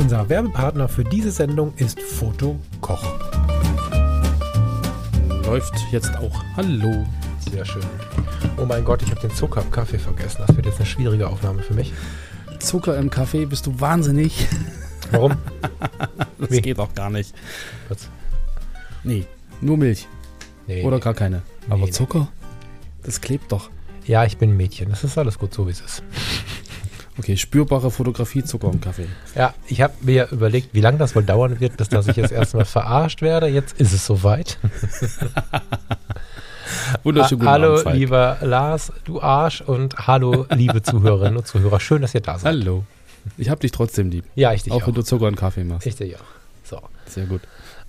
Unser Werbepartner für diese Sendung ist Foto Koch. Läuft jetzt auch. Hallo. Sehr schön. Oh mein Gott, ich habe den Zucker im Kaffee vergessen. Das wird jetzt eine schwierige Aufnahme für mich. Zucker im Kaffee, bist du wahnsinnig? Warum? Das Wie? geht auch gar nicht. Was? Nee, nur Milch. Nee, Oder nee. gar keine. Aber nee. Zucker? Das klebt doch. Ja, ich bin ein Mädchen. Das ist alles gut so, wie es ist. Okay, spürbare Fotografie, Zucker im Kaffee. Ja, ich habe mir überlegt, wie lange das wohl dauern wird, bis dass ich jetzt erstmal verarscht werde. Jetzt ist es soweit. Wunderschönen guten hallo, Abend, lieber Lars, du Arsch. Und hallo, liebe Zuhörerinnen und Zuhörer. Schön, dass ihr da seid. Hallo. Ich hab dich trotzdem lieb. Ja, ich dich auch auch. wenn du Zucker im Kaffee machst. Ich dich auch. So. Sehr gut.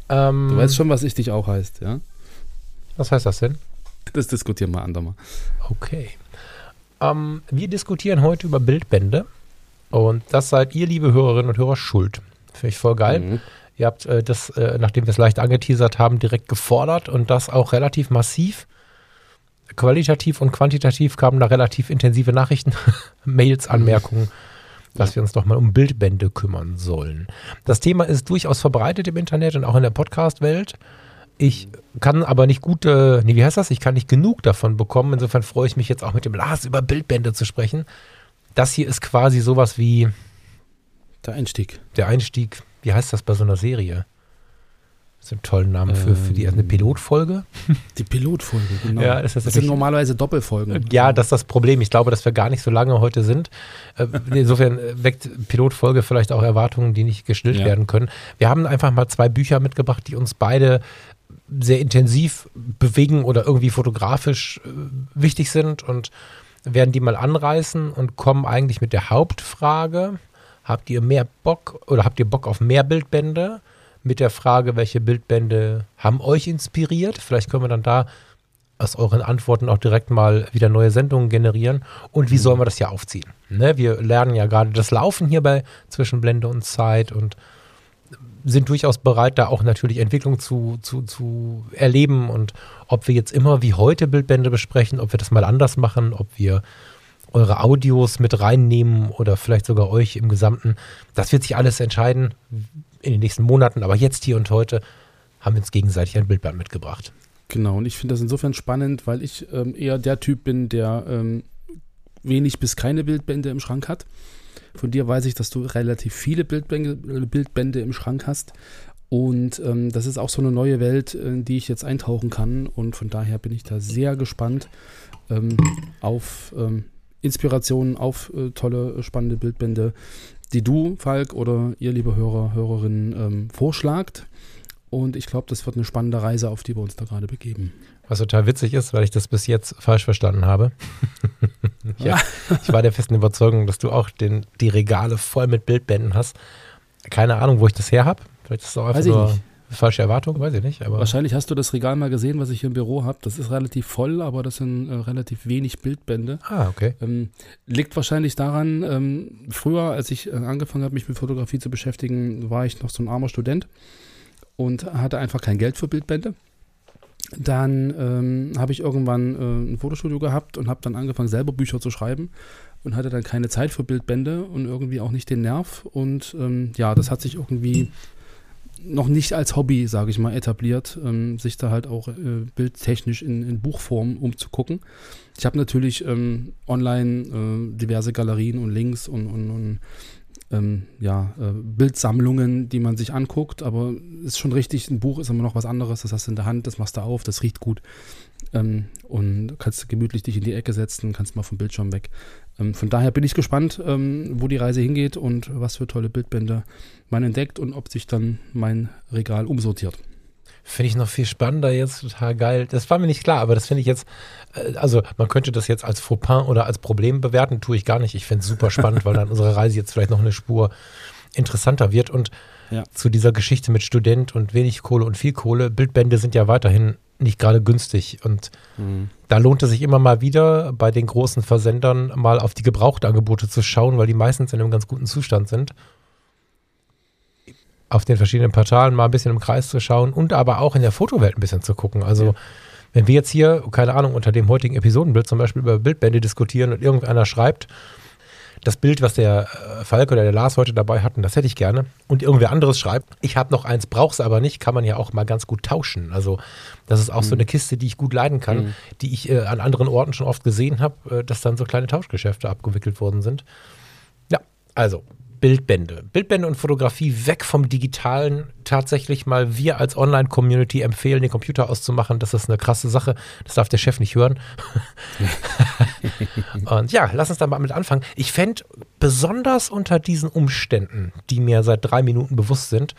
Ähm, Du weißt schon, was ich dich auch heißt, ja? Was heißt das denn? Das diskutieren wir andermal. Okay. Ähm, wir diskutieren heute über Bildbände. Und das seid ihr, liebe Hörerinnen und Hörer, schuld. Finde ich voll geil. Mhm. Ihr habt äh, das, äh, nachdem wir es leicht angeteasert haben, direkt gefordert und das auch relativ massiv. Qualitativ und quantitativ kamen da relativ intensive Nachrichten, Mails, Anmerkungen, dass wir uns doch mal um Bildbände kümmern sollen. Das Thema ist durchaus verbreitet im Internet und auch in der Podcast-Welt. Ich kann aber nicht gut, äh, nee, wie heißt das? Ich kann nicht genug davon bekommen. Insofern freue ich mich jetzt auch mit dem Lars über Bildbände zu sprechen. Das hier ist quasi sowas wie Der Einstieg. der Einstieg, wie heißt das bei so einer Serie? Das ist ein tollen Namen für, für die eine Ähm, Pilotfolge. Die Pilotfolge, genau. Ja, das das sind normalerweise Doppelfolgen. Ja, das ist das Problem. Ich glaube, dass wir gar nicht so lange heute sind. Äh, Insofern weckt Pilotfolge vielleicht auch Erwartungen, die nicht gestillt Ja. werden können. Wir haben einfach mal zwei Bücher mitgebracht, die uns beide sehr intensiv bewegen oder irgendwie fotografisch äh, wichtig sind und werden die mal anreißen und kommen eigentlich mit der Hauptfrage, habt ihr mehr Bock oder habt ihr Bock auf mehr Bildbände? Mit der Frage, welche Bildbände haben euch inspiriert? Vielleicht können wir dann da aus euren Antworten auch direkt mal wieder neue Sendungen generieren. Und wie sollen wir das ja aufziehen? Ne? Wir lernen ja gerade das Laufen hier bei zwischen Blende und Zeit und sind durchaus bereit, da auch natürlich Entwicklung zu, zu, zu erleben und ob wir jetzt immer wie heute Bildbände besprechen, ob wir das mal anders machen, ob wir eure Audios mit reinnehmen oder vielleicht sogar euch im Gesamten. Das wird sich alles entscheiden in den nächsten Monaten, aber jetzt hier und heute haben wir uns gegenseitig ein Bildband mitgebracht. Genau, und ich finde das insofern spannend, weil ich ähm, eher der Typ bin, der ähm, wenig bis keine Bildbände im Schrank hat. Von dir weiß ich, dass du relativ viele Bildbände, Bildbände im Schrank hast. Und ähm, das ist auch so eine neue Welt, in die ich jetzt eintauchen kann. Und von daher bin ich da sehr gespannt ähm, auf ähm, Inspirationen, auf äh, tolle, spannende Bildbände, die du, Falk, oder ihr, liebe Hörer, Hörerinnen, ähm, vorschlagt. Und ich glaube, das wird eine spannende Reise, auf die wir uns da gerade begeben. Was total witzig ist, weil ich das bis jetzt falsch verstanden habe. ja, ich war der festen Überzeugung, dass du auch den, die Regale voll mit Bildbänden hast. Keine Ahnung, wo ich das her habe. Vielleicht ist es auch einfach Weiß ich nur nicht. falsche Erwartung, weiß ich nicht. Wahrscheinlich hast du das Regal mal gesehen, was ich hier im Büro habe. Das ist relativ voll, aber das sind äh, relativ wenig Bildbände. ah, okay. Ähm, liegt wahrscheinlich daran, ähm, früher, als ich äh, angefangen habe, mich mit Fotografie zu beschäftigen, war ich noch so ein armer Student und hatte einfach kein Geld für Bildbände. Dann ähm, habe ich irgendwann äh, ein Fotostudio gehabt und habe dann angefangen, selber Bücher zu schreiben und hatte dann keine Zeit für Bildbände und irgendwie auch nicht den Nerv. Und ähm, ja, das hat sich irgendwie noch nicht als Hobby, sage ich mal, etabliert, ähm, sich da halt auch äh, bildtechnisch in, in Buchform umzugucken. Ich habe natürlich ähm, online äh, diverse Galerien und Links und, und, und ähm, ja, äh, Bildsammlungen, die man sich anguckt, aber ist schon richtig, ein Buch ist immer noch was anderes, das hast du in der Hand, das machst du auf, das riecht gut ähm, und kannst gemütlich dich in die Ecke setzen, kannst mal vom Bildschirm weg. Ähm, von daher bin ich gespannt, ähm, wo die Reise hingeht und was für tolle Bildbände man entdeckt und ob sich dann mein Regal umsortiert. Finde ich noch viel spannender jetzt, total geil. Das war mir nicht klar, aber das finde ich jetzt, äh, also man könnte das jetzt als Fauxpas oder als Problem bewerten, tue ich gar nicht. Ich finde es super spannend, weil dann unsere Reise jetzt vielleicht noch eine Spur interessanter wird. Und Ja. zu dieser Geschichte mit Student und wenig Kohle und viel Kohle, Bildbände sind ja weiterhin nicht gerade günstig. Und da lohnt es sich immer mal wieder bei den großen Versendern mal auf die Gebrauchtangebote zu schauen, weil die meistens in einem ganz guten Zustand sind. Auf den verschiedenen Portalen mal ein bisschen im Kreis zu schauen und aber auch in der Fotowelt ein bisschen zu gucken. Also Ja. wenn wir jetzt hier, keine Ahnung, unter dem heutigen Episodenbild zum Beispiel über Bildbände diskutieren und irgendeiner schreibt, das Bild, was der äh, Falk oder der Lars heute dabei hatten, das hätte ich gerne. Und irgendwer anderes schreibt, ich habe noch eins, brauch's aber nicht, kann man ja auch mal ganz gut tauschen. Also das ist auch so eine Kiste, die ich gut leiden kann, Mhm. die ich äh, an anderen Orten schon oft gesehen habe, äh, dass dann so kleine Tauschgeschäfte abgewickelt worden sind. Ja, also Bildbände. Bildbände und Fotografie weg vom Digitalen. Tatsächlich mal wir als Online-Community empfehlen, den Computer auszumachen. Das ist eine krasse Sache. Das darf der Chef nicht hören. und ja, lass uns da mal mit anfangen. Ich fände besonders unter diesen Umständen, die mir seit drei Minuten bewusst sind,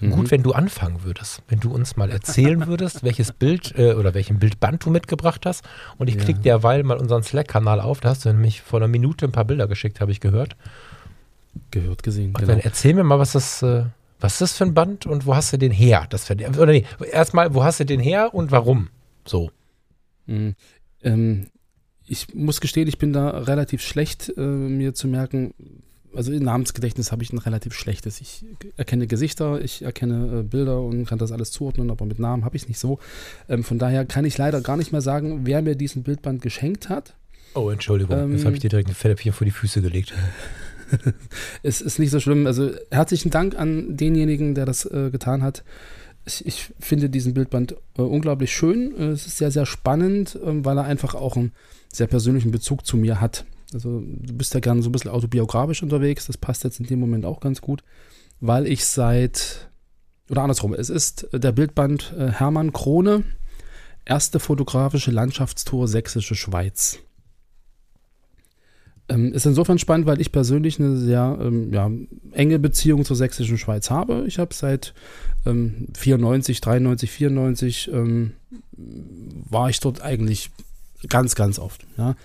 gut, wenn du anfangen würdest. Wenn du uns mal erzählen würdest, welches Bild äh, oder welchen Bildband du mitgebracht hast. Und ich Ja. klicke derweil mal unseren Slack-Kanal auf. Da hast du nämlich vor einer Minute ein paar Bilder geschickt, habe ich gehört. Gehört gesehen. Und Genau. dann erzähl mir mal, was das, äh, was ist das für ein Band und wo hast du den her? Das oder nee, erstmal, wo hast du den her und warum? So. Mhm. Ähm, ich muss gestehen, ich bin da relativ schlecht, äh, mir zu merken. Also im Namensgedächtnis habe ich ein relativ schlechtes. Ich erkenne Gesichter, ich erkenne äh, Bilder und kann das alles zuordnen, aber mit Namen habe ich es nicht so. Ähm, von daher kann ich leider gar nicht mehr sagen, wer mir diesen Bildband geschenkt hat. Oh, Entschuldigung. Ähm, Jetzt habe ich dir direkt ein Fettnäpfchen vor die Füße gelegt. Es ist nicht so schlimm. Also herzlichen Dank an denjenigen, der das äh, getan hat. Ich, ich finde diesen Bildband äh, unglaublich schön. Äh, Es ist sehr, sehr spannend, ähm, weil er einfach auch einen sehr persönlichen Bezug zu mir hat. Also du bist ja gerne so ein bisschen autobiografisch unterwegs. Das passt jetzt in dem Moment auch ganz gut, weil ich seit, oder andersrum, es ist der Bildband äh, Hermann Krone, erste fotografische Landschaftstour Sächsische Schweiz. Ähm, ist insofern spannend, weil ich persönlich eine sehr ähm, ja, enge Beziehung zur sächsischen Schweiz habe. Ich habe seit ähm, 94, 93, 94 ähm, war ich dort eigentlich ganz, ganz oft. Ja.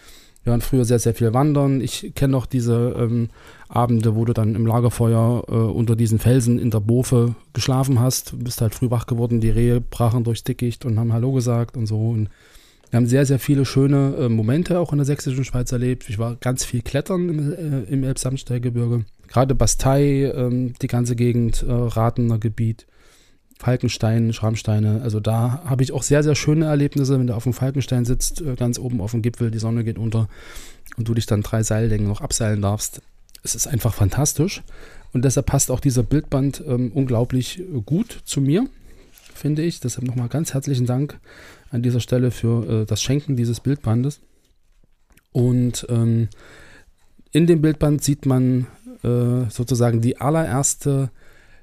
Wir waren früher sehr, sehr viel wandern. Ich kenne noch diese ähm, Abende, wo du dann im Lagerfeuer äh, unter diesen Felsen in der Bofe geschlafen hast. Du bist halt früh wach geworden, die Rehe brachen durchs Dickicht und haben Hallo gesagt und so. Und wir haben sehr, sehr viele schöne äh, Momente auch in der sächsischen Schweiz erlebt. Ich war ganz viel klettern im, äh, im Elbsandsteingebirge. Gerade Bastei, ähm, die ganze Gegend, äh, Rathener Gebiet, Falkenstein, Schrammsteine. Also da habe ich auch sehr, sehr schöne Erlebnisse, wenn du auf dem Falkenstein sitzt, äh, ganz oben auf dem Gipfel, die Sonne geht unter und du dich dann drei Seillängen noch abseilen darfst. Es ist einfach fantastisch. Und deshalb passt auch dieser Bildband ähm, unglaublich äh, gut zu mir, finde ich. Deshalb nochmal ganz herzlichen Dank an dieser Stelle für äh, das Schenken dieses Bildbandes. Und ähm, in dem Bildband sieht man äh, sozusagen die allererste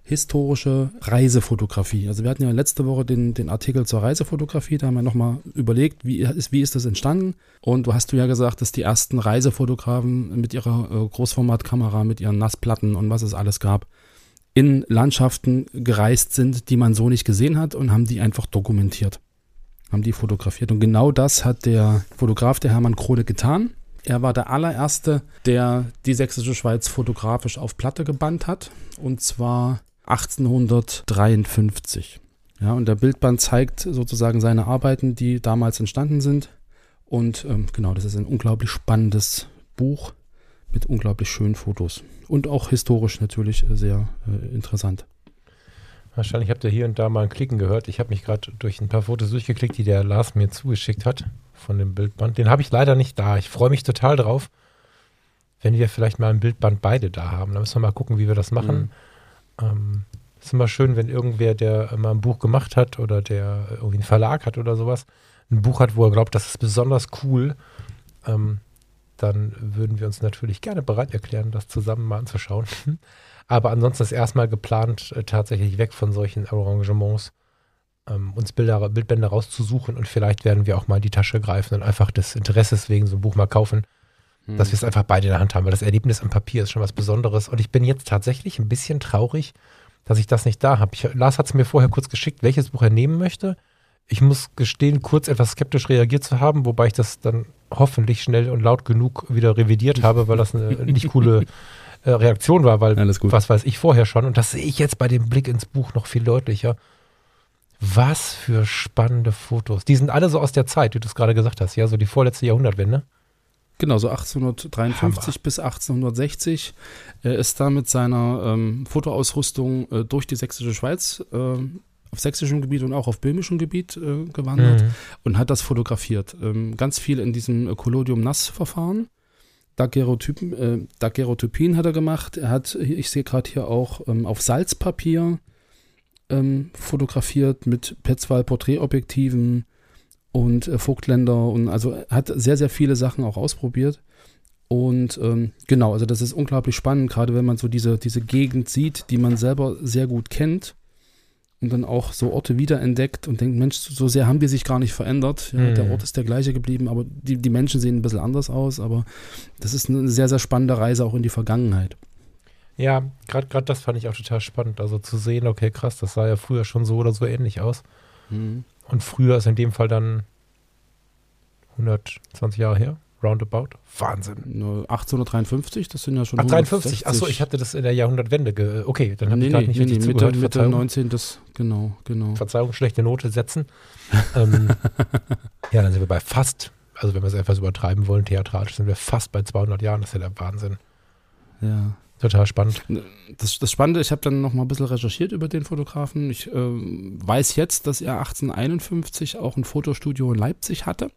historische Reisefotografie. Also wir hatten ja letzte Woche den, den Artikel zur Reisefotografie, da haben wir nochmal überlegt, wie ist, wie ist das entstanden? Und du hast du ja gesagt, dass die ersten Reisefotografen mit ihrer äh, Großformatkamera, mit ihren Nassplatten und was es alles gab, in Landschaften gereist sind, die man so nicht gesehen hat und haben die einfach dokumentiert haben die fotografiert. Und genau das hat der Fotograf, der Hermann Krone, getan. Er war der allererste, der die sächsische Schweiz fotografisch auf Platte gebannt hat. Und zwar 1853. Ja, und der Bildband zeigt sozusagen seine Arbeiten, die damals entstanden sind. Und ähm, genau, das ist ein unglaublich spannendes Buch mit unglaublich schönen Fotos. Und auch historisch natürlich sehr äh, interessant. Wahrscheinlich habt ihr hier und da mal ein Klicken gehört. Ich habe mich gerade durch ein paar Fotos durchgeklickt, die der Lars mir zugeschickt hat von dem Bildband. Den habe ich leider nicht da. Ich freue mich total drauf, wenn wir vielleicht mal ein Bildband beide da haben. Da müssen wir mal gucken, wie wir das machen. Ähm, ist immer schön, wenn irgendwer, der mal ein Buch gemacht hat oder der irgendwie einen Verlag hat oder sowas, ein Buch hat, wo er glaubt, das ist besonders cool, ähm, dann würden wir uns natürlich gerne bereit erklären, das zusammen mal anzuschauen. Aber ansonsten ist erstmal geplant, äh, tatsächlich weg von solchen Arrangements, ähm, uns Bilder, Bildbände rauszusuchen und vielleicht werden wir auch mal in die Tasche greifen und einfach des Interesses wegen so ein Buch mal kaufen, dass wir es einfach beide in der Hand haben, weil das Erlebnis am Papier ist schon was Besonderes. Und ich bin jetzt tatsächlich ein bisschen traurig, dass ich das nicht da habe. Lars hat es mir vorher kurz geschickt, welches Buch er nehmen möchte. Ich muss gestehen, kurz etwas skeptisch reagiert zu haben, wobei ich das dann hoffentlich schnell und laut genug wieder revidiert habe, weil das eine nicht coole äh, Reaktion war, weil was weiß ich vorher schon. Und das sehe ich jetzt bei dem Blick ins Buch noch viel deutlicher. Was für spannende Fotos. Die sind alle so aus der Zeit, wie du es gerade gesagt hast, ja, so die vorletzte Jahrhundertwende. Genau, so 1853 Hammer. bis 1860. Er ist da mit seiner ähm, Fotoausrüstung äh, durch die sächsische Schweiz äh, auf sächsischem Gebiet und auch auf böhmischem Gebiet äh, gewandert mhm. und hat das fotografiert. Ähm, ganz viel in diesem Collodium-Nass-Verfahren. Daguerreotypen, äh, Daguerreotypien hat er gemacht. Er hat, ich sehe gerade hier auch ähm, auf Salzpapier ähm, fotografiert mit Petzval-Porträtobjektiven und äh, Vogtländer und also hat sehr, sehr viele Sachen auch ausprobiert. Und ähm, genau, also das ist unglaublich spannend, gerade wenn man so diese, diese Gegend sieht, die man selber sehr gut kennt und dann auch so Orte wiederentdeckt und denkt, Mensch, so sehr haben die sich gar nicht verändert. Ja, mhm. Der Ort ist der gleiche geblieben, aber die, die Menschen sehen ein bisschen anders aus, aber das ist eine sehr, sehr spannende Reise auch in die Vergangenheit. Ja, gerade das fand ich auch total spannend. Also zu sehen, okay, krass, das sah ja früher schon so oder so ähnlich aus. Mhm. Und früher ist in dem Fall dann 120 Jahre her, roundabout. Wahnsinn. 1853, das sind ja schon. Ach, 53. Achso, ich hatte das in der Jahrhundertwende. okay, dann habe nee, ich gerade nee, nicht nee, richtig nee, zugehört. Mitte, Mitte 19. Das, genau, genau. Verzeihung, schlechte Note setzen. ähm, ja, dann sind wir bei fast, also wenn wir es etwas übertreiben wollen, theatralisch sind wir fast bei 200 Jahren. Das ist ja der Wahnsinn. Ja. Total spannend. Das, das Spannende, ich habe dann noch mal ein bisschen recherchiert über den Fotografen. Ich äh, weiß jetzt, dass er 1851 auch ein Fotostudio in Leipzig hatte.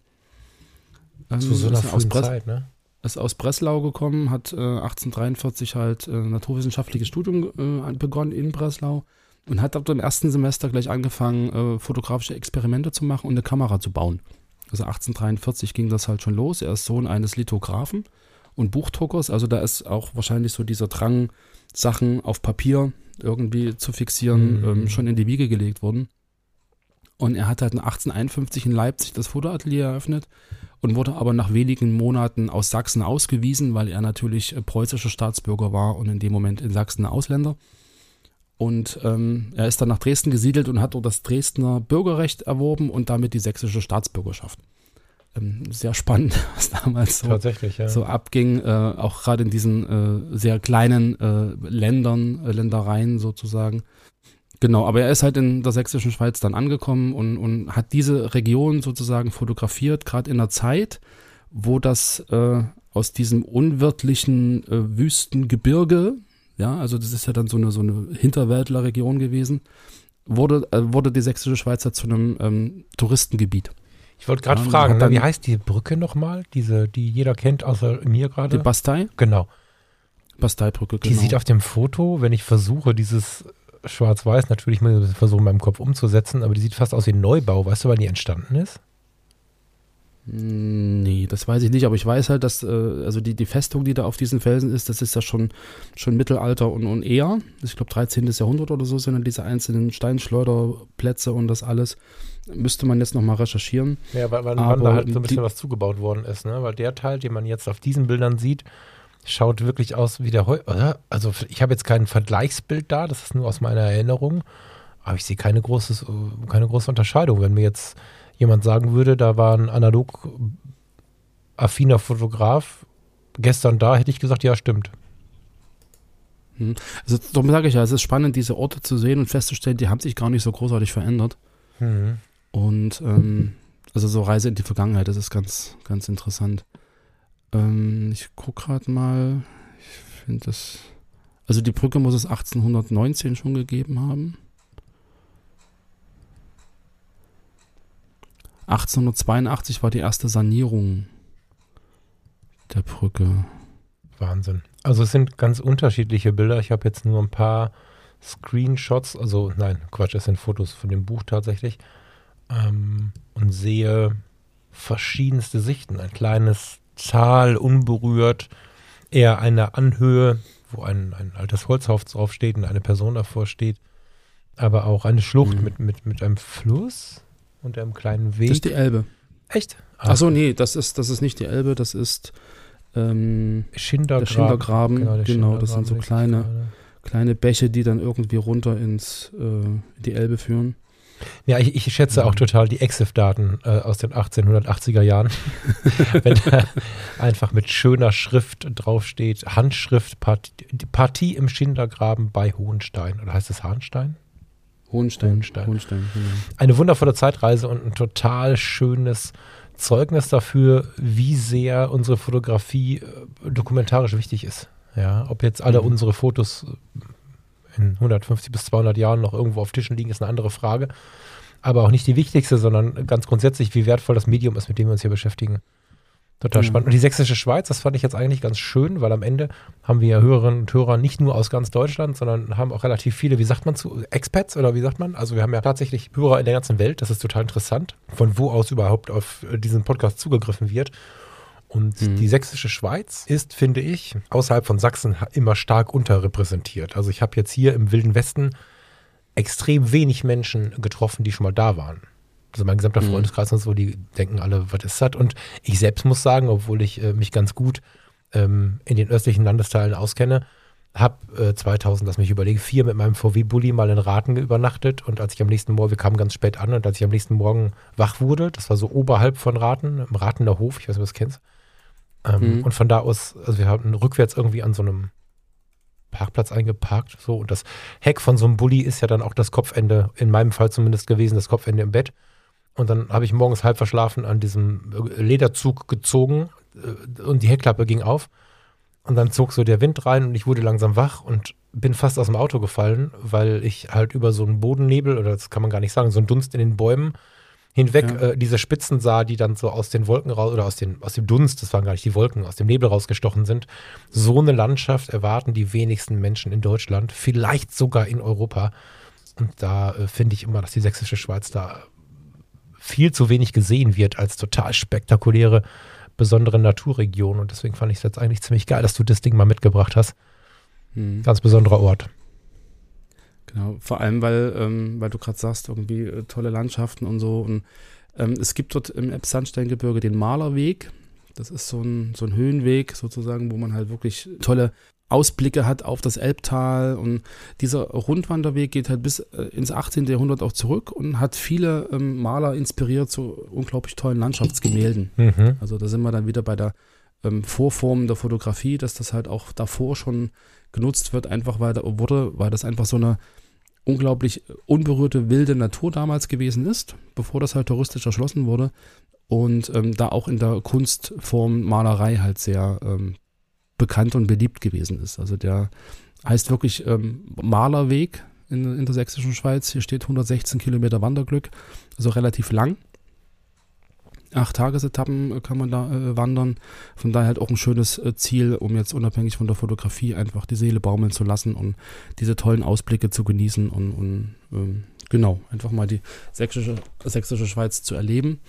Ähm, Zu so einer frühen Zeit, ne? Ist aus Breslau gekommen, hat äh, 1843 halt äh, naturwissenschaftliches Studium äh, begonnen in Breslau und hat ab dem ersten Semester gleich angefangen, äh, fotografische Experimente zu machen und eine Kamera zu bauen. Also 1843 ging das halt schon los. Er ist Sohn eines Lithografen und Buchdruckers. Also da ist auch wahrscheinlich so dieser Drang, Sachen auf Papier irgendwie zu fixieren, mhm. ähm, schon in die Wiege gelegt worden. Und er hat halt 1851 in Leipzig das Fotoatelier eröffnet und wurde aber nach wenigen Monaten aus Sachsen ausgewiesen, weil er natürlich äh, preußischer Staatsbürger war und in dem Moment in Sachsen Ausländer. Und ähm, er ist dann nach Dresden gesiedelt und hat dort das Dresdner Bürgerrecht erworben und damit die sächsische Staatsbürgerschaft ähm, sehr spannend, was damals so, ja. so abging, äh, auch gerade in diesen äh, sehr kleinen äh, Ländern, äh, Ländereien sozusagen. Genau, aber er ist halt in der sächsischen Schweiz dann angekommen und, und hat diese Region sozusagen fotografiert, gerade in einer Zeit, wo das äh, aus diesem unwirtlichen äh, Wüstengebirge, ja, also das ist ja dann so eine, so eine Hinterwäldlerregion gewesen, wurde, wurde die sächsische Schweiz zu einem ähm, Touristengebiet. Ich wollte gerade ja, fragen, na, wie heißt die Brücke nochmal? Diese, die jeder kennt, außer mir gerade? Die Bastei? Genau. Bastei-Brücke, genau. Die sieht auf dem Foto, wenn ich versuche, dieses Schwarz-Weiß natürlich mal versuchen, in meinem Kopf umzusetzen, aber die sieht fast aus wie ein Neubau. Weißt du, wann die entstanden ist? Nee, das weiß ich nicht, aber ich weiß halt, dass äh, also die, die Festung, die da auf diesen Felsen ist, das ist ja schon, schon Mittelalter und, und eher. Ich glaube 13. Jahrhundert oder so sind dann diese einzelnen Steinschleuderplätze und das alles. Müsste man jetzt nochmal recherchieren. Ja, weil, weil da halt so ein bisschen die, was zugebaut worden ist, ne? Weil der Teil, den man jetzt auf diesen Bildern sieht, schaut wirklich aus wie der Heu. Also ich habe jetzt kein Vergleichsbild da, das ist nur aus meiner Erinnerung. Aber ich sehe keine, großes, keine große Unterscheidung. Wenn mir jetzt jemand sagen würde, da war ein analog affiner Fotograf gestern da, hätte ich gesagt, ja, stimmt. Hm. Also darum sage ich ja, es ist spannend, diese Orte zu sehen und festzustellen, die haben sich gar nicht so großartig verändert. Mhm. Und ähm, also so Reise in die Vergangenheit, das ist ganz, ganz interessant. Ähm, ich gucke gerade mal, ich finde das, also die Brücke muss es 1819 schon gegeben haben. 1882 war die erste Sanierung der Brücke. Wahnsinn. Also es sind ganz unterschiedliche Bilder. Ich habe jetzt nur ein paar Screenshots, also nein, Quatsch, es sind Fotos von dem Buch tatsächlich. Ähm, und sehe verschiedenste Sichten. Ein kleines Tal, unberührt, eher eine Anhöhe, wo ein, ein altes Holzhaus draufsteht und eine Person davor steht. Aber auch eine Schlucht mhm. mit, mit, mit einem Fluss unter einem kleinen Weg. Das ist die Elbe. Echt? Ah. Achso, nee, das ist, das ist nicht die Elbe, das ist ähm, Schindergraben. Der Schindergraben, genau, der genau Schindergraben das sind so kleine, kleine Bäche, die dann irgendwie runter ins äh, die Elbe führen. Ja, ich, ich schätze auch total die EXIF-Daten äh, aus den 1880er Jahren. Wenn da einfach mit schöner Schrift draufsteht, Handschrift, Partie, die Partie im Schindergraben bei Hohenstein. Oder heißt es Hahnstein? Hohenstein. Hohenstein. Hohenstein genau. Eine wundervolle Zeitreise und ein total schönes Zeugnis dafür, wie sehr unsere Fotografie äh, dokumentarisch wichtig ist. Ja, ob jetzt alle Mhm. unsere Fotos in 150 bis 200 Jahren noch irgendwo auf Tischen liegen, ist eine andere Frage. Aber auch nicht die wichtigste, sondern ganz grundsätzlich, wie wertvoll das Medium ist, mit dem wir uns hier beschäftigen. Total Ja. spannend. Und die sächsische Schweiz, das fand ich jetzt eigentlich ganz schön, weil am Ende haben wir ja Hörerinnen und Hörer nicht nur aus ganz Deutschland, sondern haben auch relativ viele, wie sagt man zu, Expats oder wie sagt man? Also wir haben ja tatsächlich Hörer in der ganzen Welt, das ist total interessant, von wo aus überhaupt auf diesen Podcast zugegriffen wird. Und Mhm. die sächsische Schweiz ist, finde ich, außerhalb von Sachsen immer stark unterrepräsentiert. Also ich habe jetzt hier im Wilden Westen extrem wenig Menschen getroffen, die schon mal da waren. Also mein gesamter Mhm. Freundeskreis und so, die denken alle, was ist das? Und ich selbst muss sagen, obwohl ich äh, mich ganz gut ähm, in den östlichen Landesteilen auskenne, habe äh, 2000, lass mich überlegen, vier mit meinem VW-Bulli mal in Raten übernachtet und als ich am nächsten Morgen, wir kamen ganz spät an und als ich am nächsten Morgen wach wurde, das war so oberhalb von Raten, im Ratener Hof, ich weiß nicht, ob du das kennst, ähm, Mhm. und von da aus, also wir haben rückwärts irgendwie an so einem Parkplatz eingeparkt, so und das Heck von so einem Bulli ist ja dann auch das Kopfende, in meinem Fall zumindest gewesen, das Kopfende im Bett. Und dann habe ich morgens halb verschlafen an diesem äh, Lederzug gezogen äh, und die Heckklappe ging auf. Und dann zog so der Wind rein und ich wurde langsam wach und bin fast aus dem Auto gefallen, weil ich halt über so einen Bodennebel, oder das kann man gar nicht sagen, so einen Dunst in den Bäumen hinweg Ja. äh, diese Spitzen sah, die dann so aus den Wolken raus, oder aus, den, aus dem Dunst, das waren gar nicht die Wolken, aus dem Nebel rausgestochen sind. So eine Landschaft erwarten die wenigsten Menschen in Deutschland, vielleicht sogar in Europa. Und da äh, finde ich immer, dass die sächsische Schweiz da viel zu wenig gesehen wird als total spektakuläre, besondere Naturregion. Und deswegen fand ich es jetzt eigentlich ziemlich geil, dass du das Ding mal mitgebracht hast. Mhm. Ganz besonderer Ort. Genau, vor allem, weil, ähm, weil du gerade sagst, irgendwie äh, tolle Landschaften und so. Und ähm, es gibt dort im Elbsandsteingebirge den Malerweg. Das ist so ein, so ein Höhenweg sozusagen, wo man halt wirklich tolle Ausblicke hat auf das Elbtal. Und dieser Rundwanderweg geht halt bis äh, ins 18. Jahrhundert auch zurück und hat viele ähm, Maler inspiriert zu unglaublich tollen Landschaftsgemälden. Mhm. Also da sind wir dann wieder bei der ähm, Vorform der Fotografie, dass das halt auch davor schon genutzt wird, einfach weil da wurde, weil das einfach so eine unglaublich unberührte wilde Natur damals gewesen ist, bevor das halt touristisch erschlossen wurde und ähm, da auch in der Kunstform Malerei halt sehr ähm, bekannt und beliebt gewesen ist. Also der heißt wirklich ähm, Malerweg in, in der sächsischen Schweiz. Hier steht 116 Kilometer Wanderglück, also relativ lang. Acht Tagesetappen äh, kann man da äh, wandern. Von daher halt auch ein schönes äh, Ziel, um jetzt unabhängig von der Fotografie einfach die Seele baumeln zu lassen und diese tollen Ausblicke zu genießen und, und ähm, genau, einfach mal die sächsische, sächsische Schweiz zu erleben.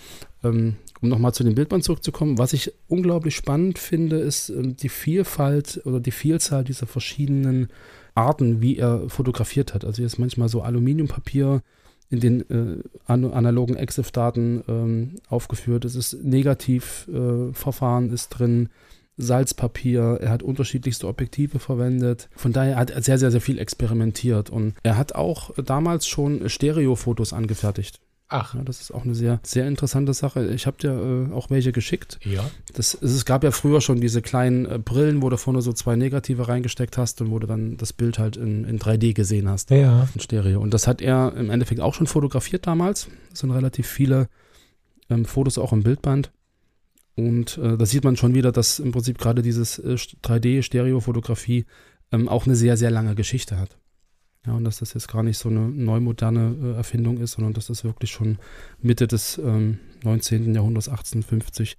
Ähm, um nochmal zu dem Bildband zurückzukommen, was ich unglaublich spannend finde, ist ähm, die Vielfalt oder die Vielzahl dieser verschiedenen Arten, wie er fotografiert hat. Also hier ist manchmal so Aluminiumpapier in den äh, an, analogen EXIF-Daten ähm, aufgeführt. Es ist Negativverfahren äh, ist drin, Salzpapier, er hat unterschiedlichste Objektive verwendet. Von daher hat er sehr, sehr, sehr viel experimentiert. Und er hat auch damals schon Stereofotos angefertigt. Ach, Ja, das ist auch eine sehr, sehr interessante Sache. Ich habe dir äh, auch welche geschickt. ja. Das, es gab ja früher schon diese kleinen äh, Brillen, wo du vorne so zwei Negative reingesteckt hast und wo du dann das Bild halt in, in 3D gesehen hast. Ja. In Stereo. Und das hat er im Endeffekt auch schon fotografiert damals. Das sind relativ viele ähm, Fotos auch im Bildband. Und äh, da sieht man schon wieder, dass im Prinzip gerade dieses äh, 3D-Stereo-Fotografie ähm, auch eine sehr, sehr lange Geschichte hat. Ja, und dass das jetzt gar nicht so eine neumoderne äh, Erfindung ist, sondern dass das wirklich schon Mitte des ähm, 19. Jahrhunderts, 1850,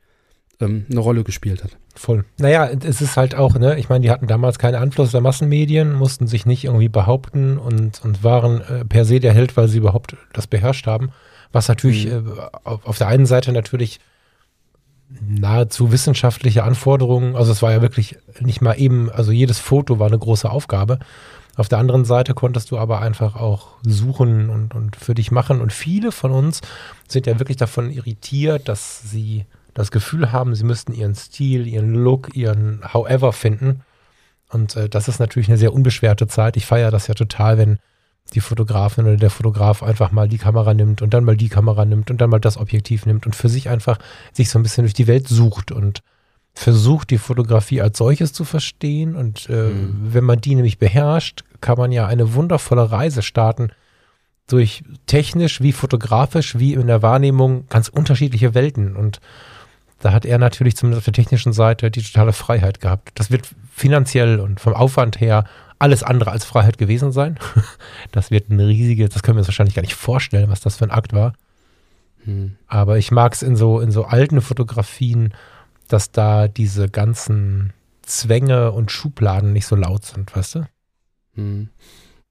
ähm, eine Rolle gespielt hat. Voll. Naja, es ist halt auch, ne, ich meine, die hatten damals keinen Einfluss der Massenmedien, mussten sich nicht irgendwie behaupten und, und waren äh, per se der Held, weil sie überhaupt das beherrscht haben. Was natürlich Mhm. äh, auf, auf der einen Seite natürlich nahezu wissenschaftliche Anforderungen, also es war ja wirklich nicht mal eben, also jedes Foto war eine große Aufgabe. Auf der anderen Seite konntest du aber einfach auch suchen und, und für dich machen. Und viele von uns sind ja wirklich davon irritiert, dass sie das Gefühl haben, sie müssten ihren Stil, ihren Look, ihren However finden. Und äh, das ist natürlich eine sehr unbeschwerte Zeit. Ich feiere das ja total, wenn die Fotografin oder der Fotograf einfach mal die Kamera nimmt und dann mal die Kamera nimmt und dann mal das Objektiv nimmt und für sich einfach sich so ein bisschen durch die Welt sucht und versucht, die Fotografie als solches zu verstehen. Und äh, mhm. wenn man die nämlich beherrscht, kann man ja eine wundervolle Reise starten durch technisch wie fotografisch wie in der Wahrnehmung ganz unterschiedliche Welten. Und da hat er natürlich zumindest auf der technischen Seite die totale Freiheit gehabt. Das wird finanziell und vom Aufwand her alles andere als Freiheit gewesen sein. Das wird ein riesiges, das können wir uns wahrscheinlich gar nicht vorstellen, was das für ein Akt war. Hm. Aber ich mag es in so, in so alten Fotografien, dass da diese ganzen Zwänge und Schubladen nicht so laut sind, weißt du? Hm.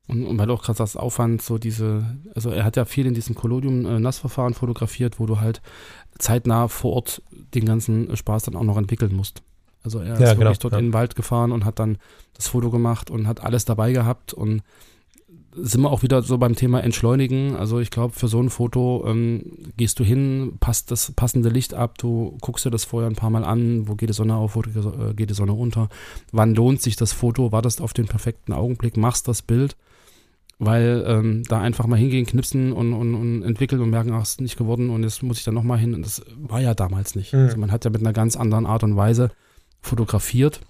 Und, und, weil du auch gerade sagst, Aufwand, so diese, also er hat ja viel in diesem Collodium-Nassverfahren äh, fotografiert, wo du halt zeitnah vor Ort den ganzen Spaß dann auch noch entwickeln musst. Also er ja, ist wirklich genau, dort ja. in den Wald gefahren und hat dann das Foto gemacht und hat alles dabei gehabt und sind wir auch wieder so beim Thema Entschleunigen. Also ich glaube, für so ein Foto ähm, gehst du hin, passt das passende Licht ab, du guckst dir das vorher ein paar Mal an, wo geht die Sonne auf, wo äh, geht die Sonne unter, wann lohnt sich das Foto, wartest auf den perfekten Augenblick, machst das Bild, weil ähm, da einfach mal hingehen, knipsen und, und, und entwickeln und merken, ach, ist nicht geworden und jetzt muss ich da nochmal hin. Und das war ja damals nicht. Mhm. Also man hat ja mit einer ganz anderen Art und Weise fotografiert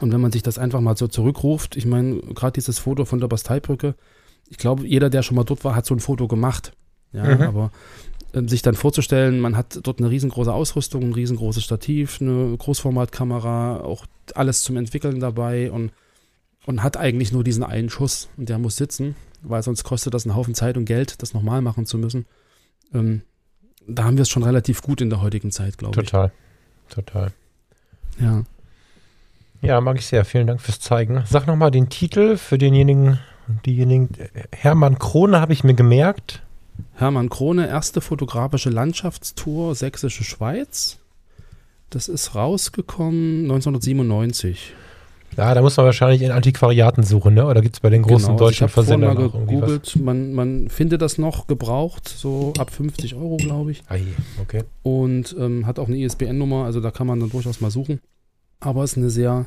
und wenn man sich das einfach mal so zurückruft, ich meine, gerade dieses Foto von der Basteibrücke, ich glaube, jeder, der schon mal dort war, hat so ein Foto gemacht. Ja, mhm. aber ähm, sich dann vorzustellen, man hat dort eine riesengroße Ausrüstung, ein riesengroßes Stativ, eine Großformatkamera, auch alles zum Entwickeln dabei und, und hat eigentlich nur diesen einen Schuss und der muss sitzen, weil sonst kostet das einen Haufen Zeit und Geld, das nochmal machen zu müssen. Ähm, da haben wir es schon relativ gut in der heutigen Zeit, glaube ich. Total, total. Ja. Ja, mag ich sehr. Vielen Dank fürs Zeigen. Sag nochmal den Titel für denjenigen, diejenigen. Hermann Krone habe ich mir gemerkt. Hermann Krone, erste fotografische Landschaftstour, Sächsische Schweiz. Das ist rausgekommen 1997. Ja, da muss man wahrscheinlich in Antiquariaten suchen, ne? Oder gibt es bei den großen genau, also deutschen Versendern noch gegoogelt, man, man findet das noch gebraucht, so ab 50 Euro, glaube ich. Ah, okay. Und ähm, hat auch eine ISBN-Nummer, also da kann man dann durchaus mal suchen. Aber es ist eine sehr,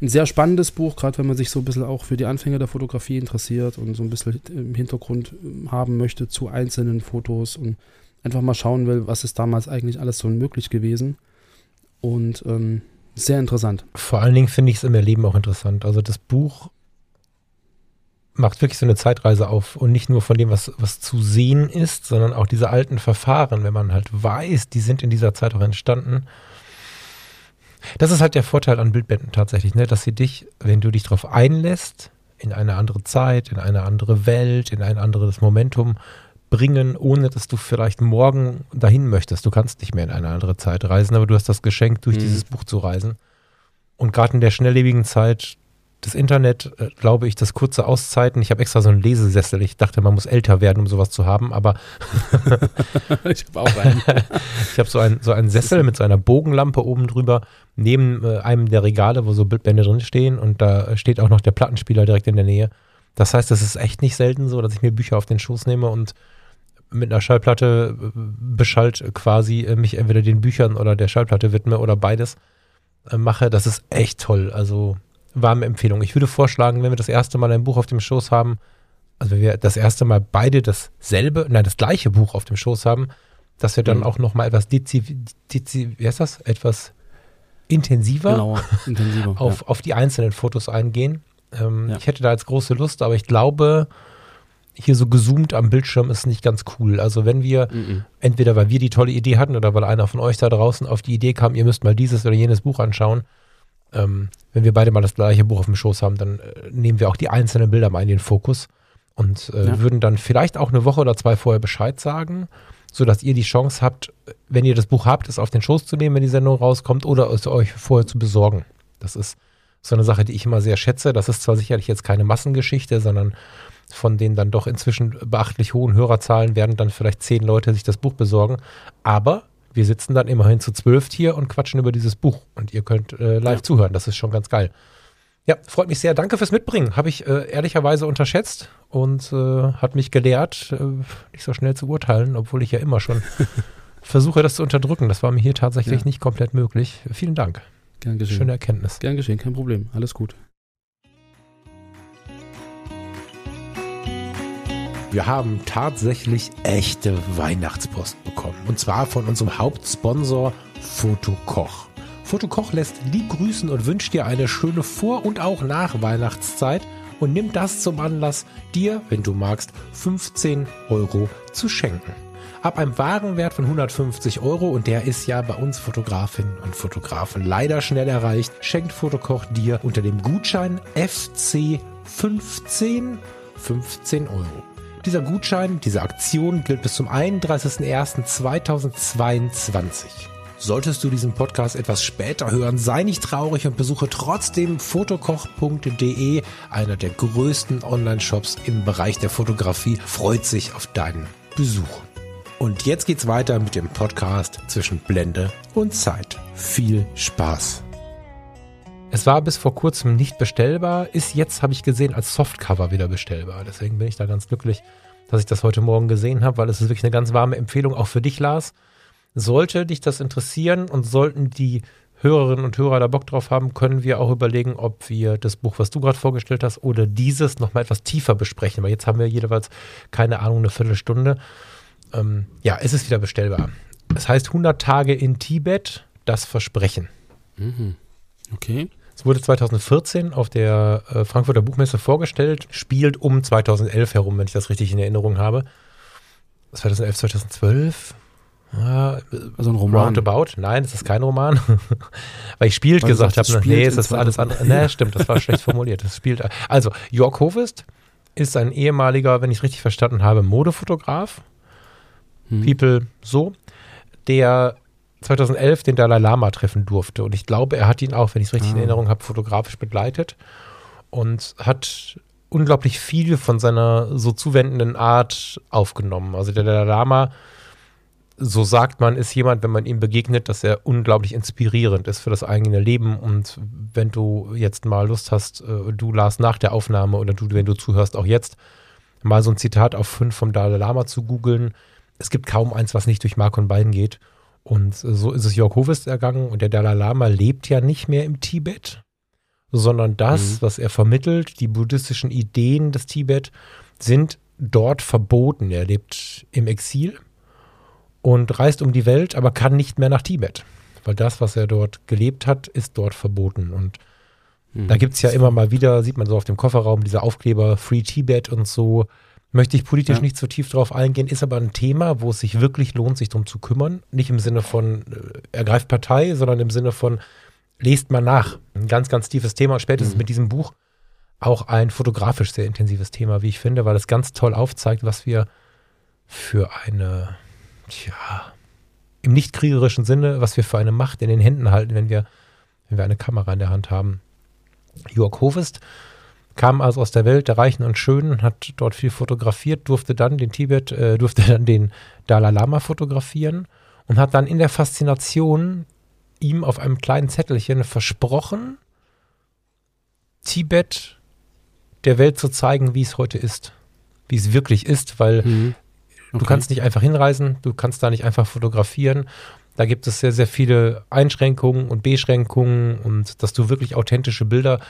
ein sehr spannendes Buch, gerade wenn man sich so ein bisschen auch für die Anfänge der Fotografie interessiert und so ein bisschen im Hintergrund ähm, haben möchte zu einzelnen Fotos und einfach mal schauen will, was ist damals eigentlich alles so möglich gewesen. Und ähm, sehr interessant. Vor allen Dingen finde ich es im Erleben auch interessant. Also das Buch macht wirklich so eine Zeitreise auf und nicht nur von dem, was, was zu sehen ist, sondern auch diese alten Verfahren, wenn man halt weiß, die sind in dieser Zeit auch entstanden das ist halt der Vorteil an Bildbänden tatsächlich, ne? dass sie dich, wenn du dich darauf einlässt, in eine andere Zeit, in eine andere Welt, in ein anderes Momentum bringen, ohne dass du vielleicht morgen dahin möchtest. Du kannst nicht mehr in eine andere Zeit reisen, aber du hast das Geschenk, durch mhm. dieses Buch zu reisen. Und gerade in der schnelllebigen Zeit das Internet, äh, glaube ich, das kurze Auszeiten. Ich habe extra so einen Lesesessel. Ich dachte, man muss älter werden, um sowas zu haben, aber ich habe auch einen. ich habe so, ein, so einen Sessel mit so einer Bogenlampe oben drüber, neben äh, einem der Regale, wo so Bildbände drin stehen und da steht auch noch der Plattenspieler direkt in der Nähe. Das heißt, es ist echt nicht selten so, dass ich mir Bücher auf den Schoß nehme und mit einer Schallplatte äh, beschallt quasi äh, mich entweder den Büchern oder der Schallplatte widme oder beides mache. Das ist echt toll. Also warme Empfehlung. Ich würde vorschlagen, wenn wir das erste Mal ein Buch auf dem Schoß haben, also wenn wir das erste Mal beide dasselbe, nein, das gleiche Buch auf dem Schoß haben, dass wir dann mhm. auch noch mal etwas dezi, dezi, wie heißt das? Etwas intensiver, intensiver auf, ja. auf die einzelnen Fotos eingehen. Ähm, ja. Ich hätte da jetzt große Lust, aber ich glaube, hier so gezoomt am Bildschirm ist nicht ganz cool. Also wenn wir, mhm. entweder weil wir die tolle Idee hatten oder weil einer von euch da draußen auf die Idee kam, ihr müsst mal dieses oder jenes Buch anschauen, ähm, wenn wir beide mal das gleiche Buch auf dem Schoß haben, dann äh, nehmen wir auch die einzelnen Bilder mal in den Fokus und äh, ja. würden dann vielleicht auch eine Woche oder zwei vorher Bescheid sagen, sodass ihr die Chance habt, wenn ihr das Buch habt, es auf den Schoß zu nehmen, wenn die Sendung rauskommt, oder es euch vorher zu besorgen. Das ist so eine Sache, die ich immer sehr schätze. Das ist zwar sicherlich jetzt keine Massengeschichte, sondern von den dann doch inzwischen beachtlich hohen Hörerzahlen werden dann vielleicht zehn Leute sich das Buch besorgen. Aber wir sitzen dann immerhin zu zwölf hier und quatschen über dieses Buch und ihr könnt äh, live ja. zuhören. Das ist schon ganz geil. Ja, freut mich sehr. Danke fürs Mitbringen. Habe ich äh, ehrlicherweise unterschätzt und äh, hat mich gelehrt, äh, nicht so schnell zu urteilen, obwohl ich ja immer schon versuche, das zu unterdrücken. Das war mir hier tatsächlich ja. nicht komplett möglich. Vielen Dank. Gern geschehen. Schöne Erkenntnis. Gern geschehen, kein Problem. Alles gut. Wir haben tatsächlich echte Weihnachtspost bekommen. Und zwar von unserem Hauptsponsor Fotokoch. Fotokoch lässt lieb grüßen und wünscht dir eine schöne Vor- und auch Nach-Weihnachtszeit und nimmt das zum Anlass, dir, wenn du magst, 15 Euro zu schenken. Ab einem Warenwert von 150 Euro, und der ist ja bei uns Fotografinnen und Fotografen leider schnell erreicht, schenkt Fotokoch dir unter dem Gutschein FC15 15 Euro. Dieser Gutschein, diese Aktion gilt bis zum 31.01.2022. Solltest du diesen Podcast etwas später hören, sei nicht traurig und besuche trotzdem fotokoch.de, einer der größten Online-Shops im Bereich der Fotografie, freut sich auf deinen Besuch. Und jetzt geht's weiter mit dem Podcast zwischen Blende und Zeit. Viel Spaß! Es war bis vor kurzem nicht bestellbar, ist jetzt, habe ich gesehen, als Softcover wieder bestellbar. Deswegen bin ich da ganz glücklich, dass ich das heute Morgen gesehen habe, weil es ist wirklich eine ganz warme Empfehlung auch für dich, Lars. Sollte dich das interessieren und sollten die Hörerinnen und Hörer da Bock drauf haben, können wir auch überlegen, ob wir das Buch, was du gerade vorgestellt hast, oder dieses nochmal etwas tiefer besprechen, weil jetzt haben wir jeweils, keine Ahnung, eine Viertelstunde. Ähm, ja, es ist wieder bestellbar. Es heißt 100 Tage in Tibet, das Versprechen. Mhm. Okay. Es wurde 2014 auf der äh, Frankfurter Buchmesse vorgestellt, spielt um 2011 herum, wenn ich das richtig in Erinnerung habe. 2011, 2012? Ja, Also ein Roman. Roundabout? Nein, es ist kein Roman. Weil ich spielt Weil du gesagt habe. es Nee, es ist alles 2000. andere. Nee, stimmt, das war schlecht formuliert. Es spielt. Also, Jörg Hovest ist ein ehemaliger, wenn ich es richtig verstanden habe, Modefotograf. Hm. People so, der 2011 den Dalai Lama treffen durfte. Und ich glaube, er hat ihn auch, wenn ich es richtig in Ah. Erinnerung habe, fotografisch begleitet und hat unglaublich viel von seiner so zuwendenden Art aufgenommen. Also der Dalai Lama, so sagt man, ist jemand, wenn man ihm begegnet, dass er unglaublich inspirierend ist für das eigene Leben. Und wenn du jetzt mal Lust hast, äh, du Lars nach der Aufnahme oder du, wenn du zuhörst, auch jetzt, mal so ein Zitat auf fünf vom Dalai Lama zu googeln. Es gibt kaum eins, was nicht durch Mark und Bein geht. Und so ist es Jörg Hovest ergangen. Und der Dalai Lama lebt ja nicht mehr im Tibet, sondern das, Mhm. was er vermittelt, die buddhistischen Ideen des Tibet, sind dort verboten. Er lebt im Exil und reist um die Welt, aber kann nicht mehr nach Tibet. Weil das, was er dort gelebt hat, ist dort verboten. Und Mhm. da gibt es ja immer mal wieder, sieht man so auf dem Kofferraum, diese Aufkleber Free Tibet und so. Möchte ich politisch Ja. nicht zu tief drauf eingehen, ist aber ein Thema, wo es sich wirklich lohnt, sich drum zu kümmern. Nicht im Sinne von äh, ergreift Partei, sondern im Sinne von lest mal nach. Ein ganz, ganz tiefes Thema. Spätestens Mhm. mit diesem Buch auch ein fotografisch sehr intensives Thema, wie ich finde, weil es ganz toll aufzeigt, was wir für eine, tja, im nicht kriegerischen Sinne, was wir für eine Macht in den Händen halten, wenn wir, wenn wir eine Kamera in der Hand haben. Jörg Hovest kam also aus der Welt der Reichen und Schönen, hat dort viel fotografiert, durfte dann den Tibet, äh, durfte dann den Dalai Lama fotografieren und hat dann in der Faszination ihm auf einem kleinen Zettelchen versprochen, Tibet der Welt zu zeigen, wie es heute ist, wie es wirklich ist, weil Mhm. Du Okay. kannst nicht einfach hinreisen, du kannst da nicht einfach fotografieren. Da gibt es sehr, sehr viele Einschränkungen und Beschränkungen und dass du wirklich authentische Bilder,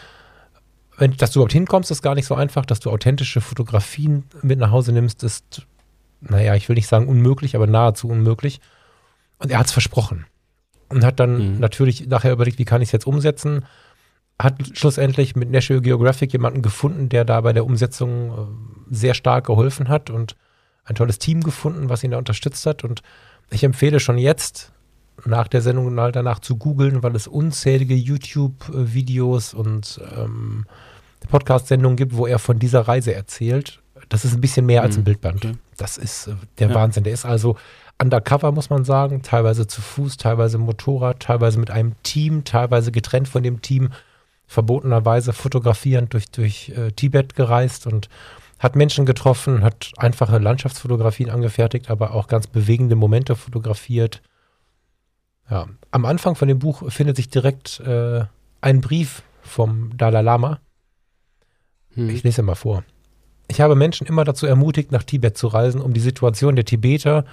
wenn, dass du überhaupt hinkommst, ist gar nicht so einfach. Dass du authentische Fotografien mit nach Hause nimmst, ist, naja, ich will nicht sagen unmöglich, aber nahezu unmöglich. Und er hat es versprochen. Und hat dann Mhm. natürlich nachher überlegt, wie kann ich es jetzt umsetzen. Hat schlussendlich mit National Geographic jemanden gefunden, der da bei der Umsetzung äh, sehr stark geholfen hat und ein tolles Team gefunden, was ihn da unterstützt hat. Und ich empfehle schon jetzt, nach der Sendung danach zu googeln, weil es unzählige YouTube-Videos und ähm, Podcast-Sendungen gibt, wo er von dieser Reise erzählt. Das ist ein bisschen mehr als ein Mhm, Bildband. okay. Das ist äh, der Ja. Wahnsinn. Der ist also undercover, muss man sagen, teilweise zu Fuß, teilweise Motorrad, teilweise mit einem Team, teilweise getrennt von dem Team, verbotenerweise fotografierend durch, durch äh, Tibet gereist und hat Menschen getroffen, hat einfache Landschaftsfotografien angefertigt, aber auch ganz bewegende Momente fotografiert. Ja, am Anfang von dem Buch findet sich direkt äh, ein Brief vom Dalai Lama. Mhm. Ich lese mal vor. Ich habe Menschen immer dazu ermutigt, nach Tibet zu reisen, um die Situation der Tibeter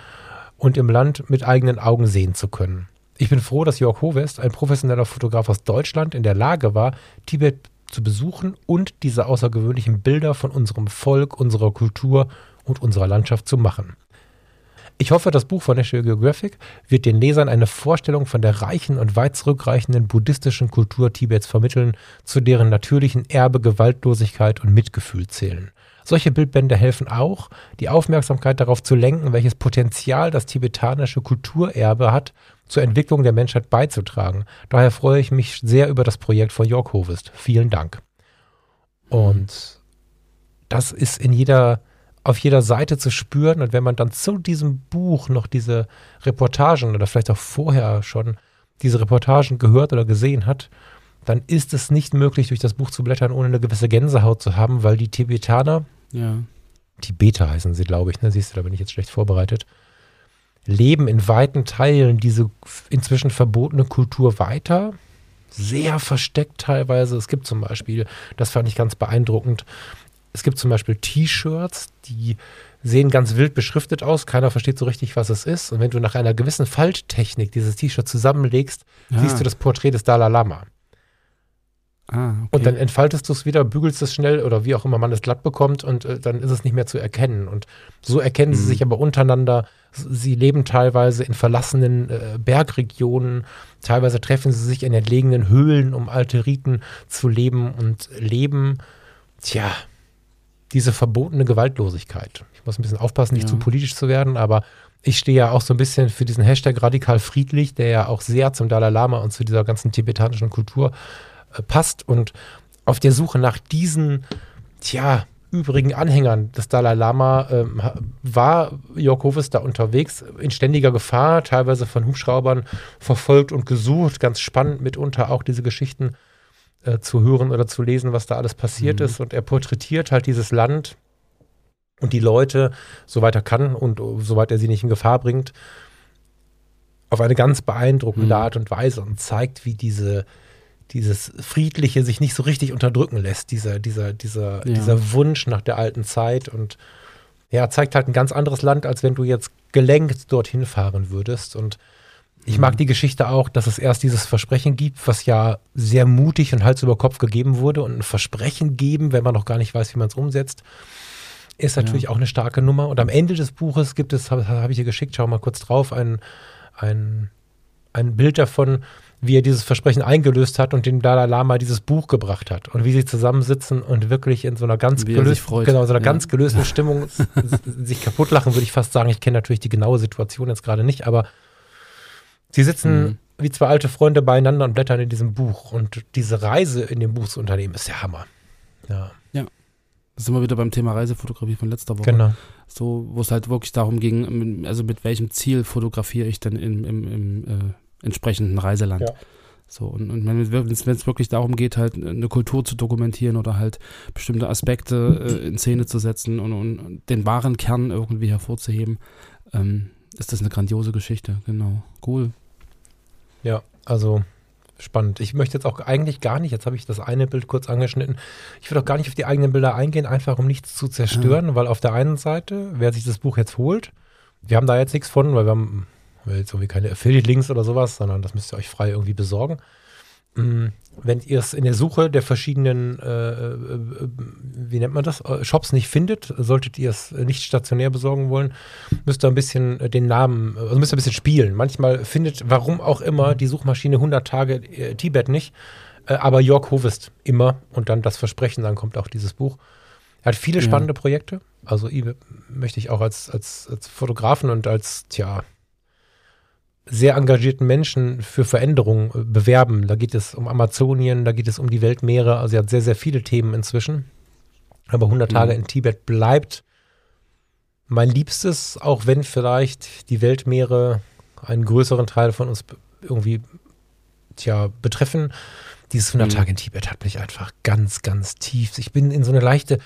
und im Land mit eigenen Augen sehen zu können. Ich bin froh, dass Jörg Hovest, ein professioneller Fotograf aus Deutschland, in der Lage war, Tibet zu besuchen und diese außergewöhnlichen Bilder von unserem Volk, unserer Kultur und unserer Landschaft zu machen. Ich hoffe, das Buch von National Geographic wird den Lesern eine Vorstellung von der reichen und weit zurückreichenden buddhistischen Kultur Tibets vermitteln, zu deren natürlichen Erbe Gewaltlosigkeit und Mitgefühl zählen. Solche Bildbände helfen auch, die Aufmerksamkeit darauf zu lenken, welches Potenzial das tibetanische Kulturerbe hat, zur Entwicklung der Menschheit beizutragen. Daher freue ich mich sehr über das Projekt von Jörg Hovest. Vielen Dank. Und das ist in jeder auf jeder Seite zu spüren. Und wenn man dann zu diesem Buch noch diese Reportagen oder vielleicht auch vorher schon diese Reportagen gehört oder gesehen hat, dann ist es nicht möglich, durch das Buch zu blättern, ohne eine gewisse Gänsehaut zu haben, weil die Tibetaner, Ja. Tibeter heißen sie, glaube ich, ne? siehst du, da bin ich jetzt schlecht vorbereitet, leben in weiten Teilen diese inzwischen verbotene Kultur weiter. Sehr versteckt teilweise. Es gibt zum Beispiel, das fand ich ganz beeindruckend, es gibt zum Beispiel T-Shirts, die sehen ganz wild beschriftet aus. Keiner versteht so richtig, was es ist. Und wenn du nach einer gewissen Falttechnik dieses T-Shirt zusammenlegst, Ah. siehst du das Porträt des Dalai Lama. Ah, okay. Und dann entfaltest du es wieder, bügelst es schnell oder wie auch immer man es glatt bekommt und äh, dann ist es nicht mehr zu erkennen. Und so erkennen sie Mhm. sich aber untereinander. Sie leben teilweise in verlassenen äh, Bergregionen. Teilweise treffen sie sich in entlegenen Höhlen, um alte Riten zu leben und leben, tja, diese verbotene Gewaltlosigkeit. Ich muss ein bisschen aufpassen, nicht Ja. zu politisch zu werden, aber ich stehe ja auch so ein bisschen für diesen Hashtag radikal friedlich, der ja auch sehr zum Dalai Lama und zu dieser ganzen tibetanischen Kultur äh, passt. Und auf der Suche nach diesen, tja, übrigen Anhängern des Dalai Lama ha- war Jörg Hoves da unterwegs in ständiger Gefahr, teilweise von Hubschraubern verfolgt und gesucht. Ganz spannend mitunter auch diese Geschichten äh, zu hören oder zu lesen, was da alles passiert Mhm. ist. Und er porträtiert halt dieses Land und die Leute, soweit er kann und soweit er sie nicht in Gefahr bringt, auf eine ganz beeindruckende Mhm. Art und Weise und zeigt, wie diese dieses Friedliche sich nicht so richtig unterdrücken lässt, dieser, dieser, dieser, Ja. dieser Wunsch nach der alten Zeit und ja, zeigt halt ein ganz anderes Land, als wenn du jetzt gelenkt dorthin fahren würdest. Und ich mag die Geschichte auch, dass es erst dieses Versprechen gibt, was ja sehr mutig und Hals über Kopf gegeben wurde. Und ein Versprechen geben, wenn man noch gar nicht weiß, wie man es umsetzt, ist natürlich Ja. auch eine starke Nummer. Und am Ende des Buches gibt es, habe hab ich dir geschickt, schau mal kurz drauf, ein, ein, ein Bild davon, wie er dieses Versprechen eingelöst hat und dem Dalai Lama dieses Buch gebracht hat. Und wie sie zusammensitzen und wirklich in so einer ganz gelösten, genau, so einer Ja. ganz gelösten Stimmung sich kaputt lachen, würde ich fast sagen. Ich kenne natürlich die genaue Situation jetzt gerade nicht, aber sie sitzen Mhm. wie zwei alte Freunde beieinander und blättern in diesem Buch. Und diese Reise in dem Buch zu unternehmen, ist der Hammer. Ja, Das sind wir wieder beim Thema Reisefotografie von letzter Woche. genau. So, wo es halt wirklich darum ging, also mit welchem Ziel fotografiere ich denn im, im, im äh, entsprechenden Reiseland. Ja. So, und, und wenn es wenn es wirklich darum geht, halt eine Kultur zu dokumentieren oder halt bestimmte Aspekte äh, in Szene zu setzen und, und den wahren Kern irgendwie hervorzuheben, ähm, ist das eine grandiose Geschichte. Genau. Cool. Ja, also spannend. Ich möchte jetzt auch eigentlich gar nicht, jetzt habe ich das eine Bild kurz angeschnitten, ich will auch gar nicht auf die eigenen Bilder eingehen, einfach um nichts zu zerstören, weil auf der einen Seite, wer sich das Buch jetzt holt, wir haben da jetzt nichts von, weil wir haben wir haben jetzt irgendwie keine Affiliate-Links oder sowas, sondern das müsst ihr euch frei irgendwie besorgen. Wenn ihr es in der Suche der verschiedenen, äh, äh, wie nennt man das, äh, Shops nicht findet, solltet ihr es nicht stationär besorgen wollen, müsst ihr ein bisschen äh, den Namen, also müsst ihr ein bisschen spielen. Manchmal findet, warum auch immer, die Suchmaschine 100 Tage äh, Tibet nicht, äh, aber Jörg Hovest immer und dann das Versprechen, dann kommt auch dieses Buch. Er hat viele Ja. spannende Projekte, also möchte ich auch als, als, als Fotografen und als, tja, sehr engagierten Menschen für Veränderungen äh, bewerben. Da geht es um Amazonien, da geht es um die Weltmeere. Also er hat sehr, sehr viele Themen inzwischen. Aber 100 Mhm. Tage in Tibet bleibt mein Liebstes, auch wenn vielleicht die Weltmeere einen größeren Teil von uns irgendwie tja, betreffen. Dieses 100 Mhm. Tage in Tibet hat mich einfach ganz, ganz tief. Ich bin in so eine leichte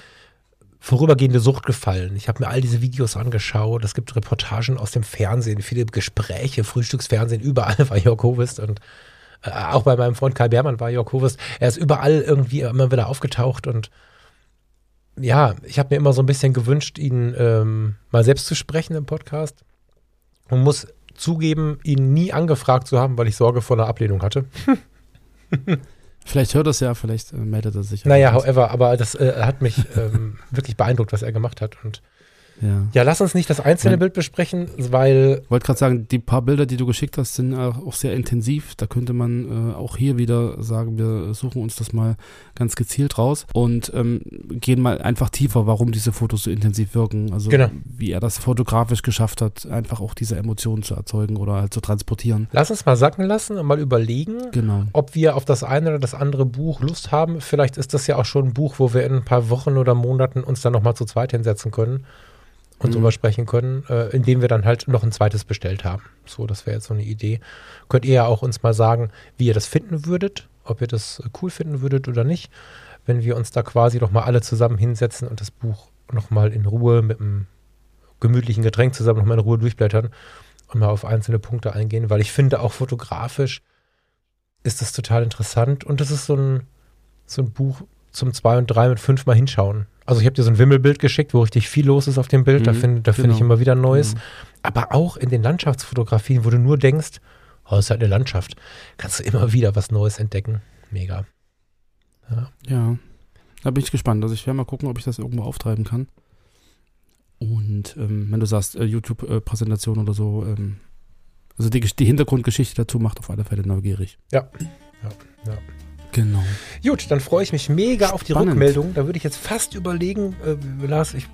vorübergehende Sucht gefallen. Ich habe mir all diese Videos angeschaut. Es gibt Reportagen aus dem Fernsehen, viele Gespräche, Frühstücksfernsehen, überall war Jörg Hovest und äh, auch bei meinem Freund Kai Beermann war Jörg Hovest. Er ist überall irgendwie immer wieder aufgetaucht und ja, ich habe mir immer so ein bisschen gewünscht, ihn ähm, mal selbst zu sprechen im Podcast und muss zugeben, ihn nie angefragt zu haben, weil ich Sorge vor einer Ablehnung hatte. Vielleicht hört er es ja, vielleicht äh, meldet er sich. Naja, however, aber das äh, hat mich ähm, wirklich beeindruckt, was er gemacht hat. Und Ja. ja, lass uns nicht das einzelne Mein- Bild besprechen, weil Ich wollte gerade sagen, die paar Bilder, die du geschickt hast, sind auch auch sehr intensiv. Da könnte man äh, auch hier wieder sagen, wir suchen uns das mal ganz gezielt raus und ähm, gehen mal einfach tiefer, warum diese Fotos so intensiv wirken. Also Genau. wie er das fotografisch geschafft hat, einfach auch diese Emotionen zu erzeugen oder halt zu transportieren. lass uns mal sacken lassen und mal überlegen, Genau. ob wir auf das eine oder das andere Buch Lust haben. Vielleicht ist das ja auch schon ein Buch, wo wir in ein paar Wochen oder Monaten uns dann nochmal zu zweit hinsetzen können und Mhm. drüber sprechen können, äh, indem wir dann halt noch ein zweites bestellt haben. So, das wäre jetzt so eine Idee. Könnt ihr ja auch uns mal sagen, wie ihr das finden würdet, ob ihr das äh, cool finden würdet oder nicht, wenn wir uns da quasi nochmal alle zusammen hinsetzen und das Buch nochmal in Ruhe mit einem gemütlichen Getränk zusammen nochmal in Ruhe durchblättern und mal auf einzelne Punkte eingehen, weil ich finde auch fotografisch ist das total interessant und das ist so ein, so ein Buch zum zwei und drei mit fünf Mal hinschauen. Also ich habe dir so ein Wimmelbild geschickt, wo richtig viel los ist auf dem Bild, da Mhm, finde da find ich genau. immer wieder Neues. Mhm. Aber auch in den Landschaftsfotografien, wo du nur denkst, oh, ist halt eine Landschaft, kannst du immer wieder was Neues entdecken. Mega. Ja, da bin ich gespannt. Also ich werde mal gucken, ob ich das irgendwo auftreiben kann. Und ähm, wenn du sagst, äh, YouTube-Präsentation oder so, ähm, also die, die Hintergrundgeschichte dazu macht auf alle Fälle neugierig. Ja. Ja, ja. Genau. Gut, dann freue ich mich mega auf die Spannend. Rückmeldung. Da würde ich jetzt fast überlegen, äh, Lars, ich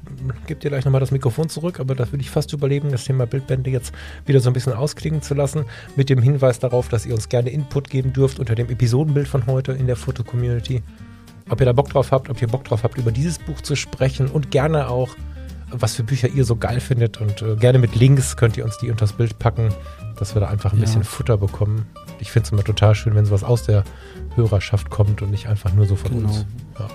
gebe dir gleich nochmal das Mikrofon zurück, aber da würde ich fast überlegen, das Thema Bildbände jetzt wieder so ein bisschen ausklingen zu lassen, mit dem Hinweis darauf, dass ihr uns gerne Input geben dürft unter dem Episodenbild von heute in der Foto-Community. Ob ihr da Bock drauf habt, ob ihr Bock drauf habt, über dieses Buch zu sprechen und gerne auch, was für Bücher ihr so geil findet und äh, gerne mit Links könnt ihr uns die unter das Bild packen, dass wir da einfach ein Ja. bisschen Futter bekommen. Ich finde es immer total schön, wenn sowas aus der Hörerschaft kommt und nicht einfach nur so von Genau. uns. Ja.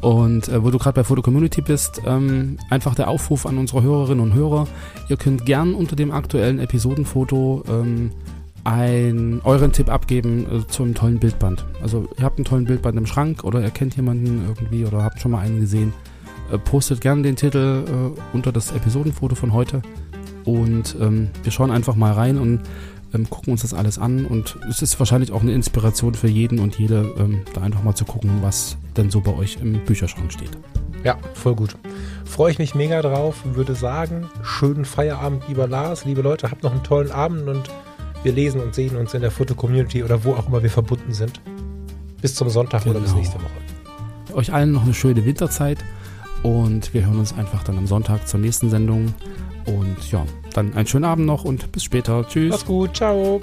Und äh, wo du gerade bei Foto Community bist, ähm, einfach der Aufruf an unsere Hörerinnen und Hörer. Ihr könnt gern unter dem aktuellen Episodenfoto ähm, ein, euren Tipp abgeben äh, zum tollen Bildband. Also ihr habt einen tollen Bildband im Schrank oder ihr kennt jemanden irgendwie oder habt schon mal einen gesehen. Äh, postet gern den Titel äh, unter das Episodenfoto von heute. Und ähm, wir schauen einfach mal rein und ähm, gucken uns das alles an. Und es ist wahrscheinlich auch eine Inspiration für jeden und jede, ähm, da einfach mal zu gucken, was denn so bei euch im Bücherschrank steht. ja, voll gut. Freue ich mich mega drauf. Würde sagen, schönen Feierabend, lieber Lars. Liebe Leute, habt noch einen tollen Abend und wir lesen und sehen uns in der Foto-Community oder wo auch immer wir verbunden sind. Bis zum Sonntag oder bis Genau. nächste Woche. Euch allen noch eine schöne Winterzeit und wir hören uns einfach dann am Sonntag zur nächsten Sendung. Und ja, dann einen schönen Abend noch und bis später. Tschüss. Mach's gut, ciao.